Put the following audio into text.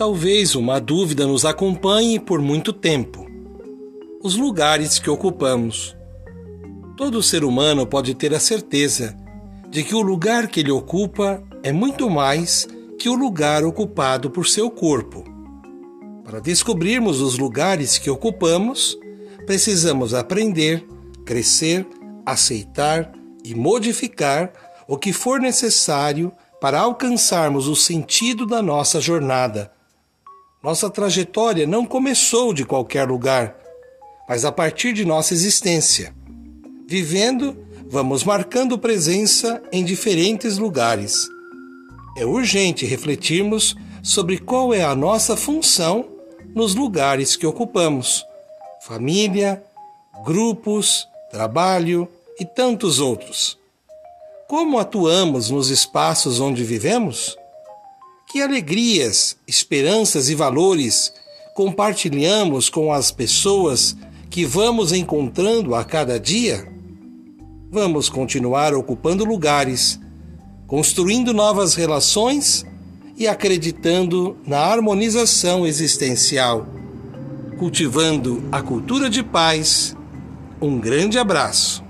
Talvez uma dúvida nos acompanhe por muito tempo. Os lugares que ocupamos. Todo ser humano pode ter a certeza de que o lugar que ele ocupa é muito mais que o lugar ocupado por seu corpo. Para descobrirmos os lugares que ocupamos, precisamos aprender, crescer, aceitar e modificar o que for necessário para alcançarmos o sentido da nossa jornada nossa trajetória não começou de qualquer lugar, mas a partir de nossa existência. Vivendo, vamos marcando presença em diferentes lugares. É urgente refletirmos sobre qual é a nossa função nos lugares que ocupamos família, grupos, trabalho e tantos outros. Como atuamos nos espaços onde vivemos? Que alegrias, esperanças e valores compartilhamos com as pessoas que vamos encontrando a cada dia? Vamos continuar ocupando lugares, construindo novas relações e acreditando na harmonização existencial, cultivando a cultura de paz. Um grande abraço.